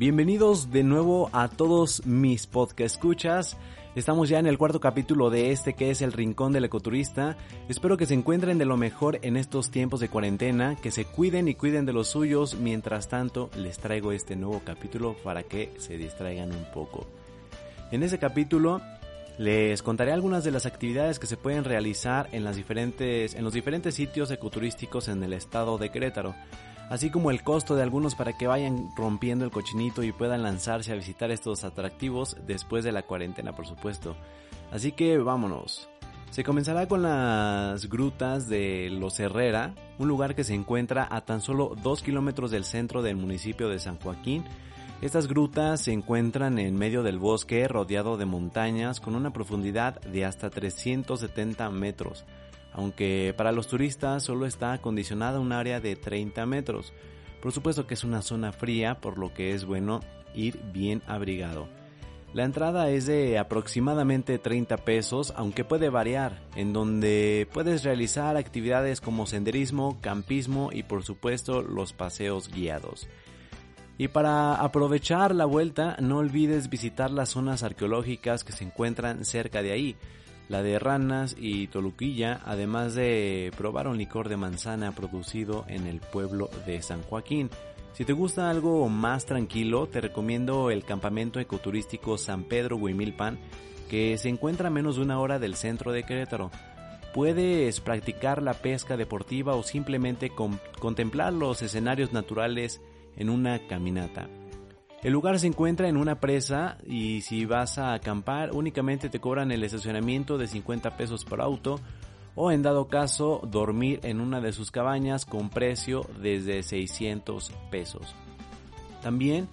Bienvenidos de nuevo a todos mis podcast escuchas. Estamos ya en el cuarto capítulo de este que es el Rincón del Ecoturista. Espero que se encuentren de lo mejor en estos tiempos de cuarentena, que se cuiden y cuiden de los suyos. Mientras tanto, les traigo este nuevo capítulo para que se distraigan un poco. En ese capítulo les contaré algunas de las actividades que se pueden realizar en, los diferentes sitios ecoturísticos en el estado de Querétaro así como el costo de algunos para que vayan rompiendo el cochinito y puedan lanzarse a visitar estos atractivos después de la cuarentena, por supuesto. Así que vámonos. Se comenzará con las grutas de Los Herrera, un lugar que se encuentra a tan solo 2 kilómetros del centro del municipio de San Joaquín. Estas grutas se encuentran en medio del bosque rodeado de montañas con una profundidad de hasta 370 metros aunque para los turistas solo está acondicionada un área de 30 metros. Por supuesto que es una zona fría, por lo que es bueno ir bien abrigado. La entrada es de aproximadamente 30 pesos, aunque puede variar, en donde puedes realizar actividades como senderismo, campismo y por supuesto los paseos guiados. Y para aprovechar la vuelta, no olvides visitar las zonas arqueológicas que se encuentran cerca de ahí, la de Ranas y Toluquilla, además de probar un licor de manzana producido en el pueblo de San Joaquín. Si te gusta algo más tranquilo, te recomiendo el campamento ecoturístico San Pedro Huimilpan, que se encuentra a menos de una hora del centro de Querétaro. Puedes practicar la pesca deportiva o simplemente contemplar los escenarios naturales en una caminata. El lugar se encuentra en una presa y si vas a acampar únicamente te cobran el estacionamiento de 50 pesos por auto o en dado caso dormir en una de sus cabañas con precio desde 600 pesos. También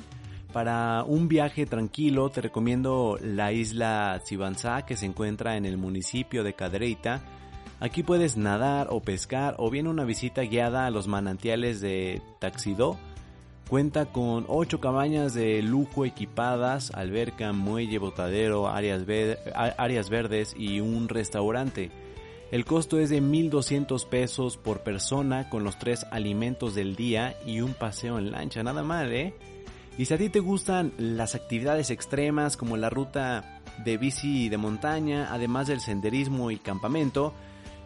para un viaje tranquilo te recomiendo la isla Sibanzá que se encuentra en el municipio de Cadreita. Aquí puedes nadar o pescar o bien una visita guiada a los manantiales de Taxidó Cuenta con 8 cabañas de lujo equipadas, alberca, muelle, botadero, áreas, áreas verdes y un restaurante. El costo es de 1.200 pesos por persona con los tres alimentos del día y un paseo en lancha, nada mal, ¿eh? Y si a ti te gustan las actividades extremas como la ruta de bici de montaña, además del senderismo y campamento,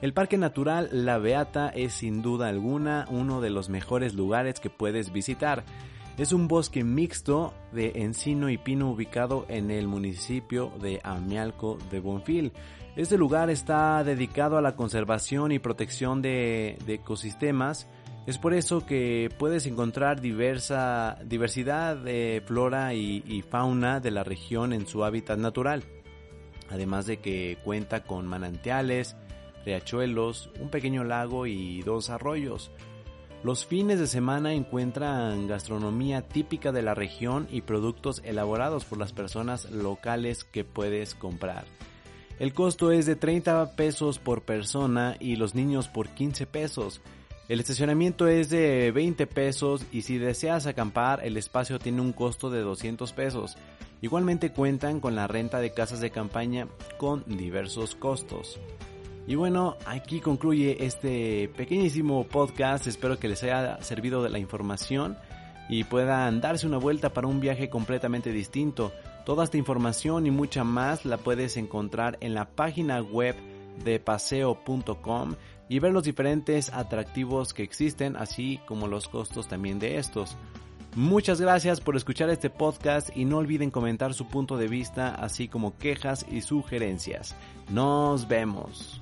el Parque Natural La Beata es sin duda alguna uno de los mejores lugares que puedes visitar. Es un bosque mixto de encino y pino ubicado en el municipio de Amialco de Bonfil. Este lugar está dedicado a la conservación y protección de, ecosistemas. Es por eso que puedes encontrar diversa diversidad de flora y fauna de la región en su hábitat natural. Además de que cuenta con manantiales, riachuelos, un pequeño lago y dos arroyos. Los fines de semana encuentran gastronomía típica de la región y productos elaborados por las personas locales que puedes comprar. El costo es de 30 pesos por persona y los niños por 15 pesos. El estacionamiento es de 20 pesos y si deseas acampar el espacio tiene un costo de 200 pesos. Igualmente cuentan con la renta de casas de campaña con diversos costos. Y bueno, aquí concluye este pequeñísimo podcast. Espero que les haya servido de la información y puedan darse una vuelta para un viaje completamente distinto. Toda esta información y mucha más la puedes encontrar en la página web de paseo.com y ver los diferentes atractivos que existen, así como los costos también de estos. Muchas gracias por escuchar este podcast y no olviden comentar su punto de vista, así como quejas y sugerencias. Nos vemos.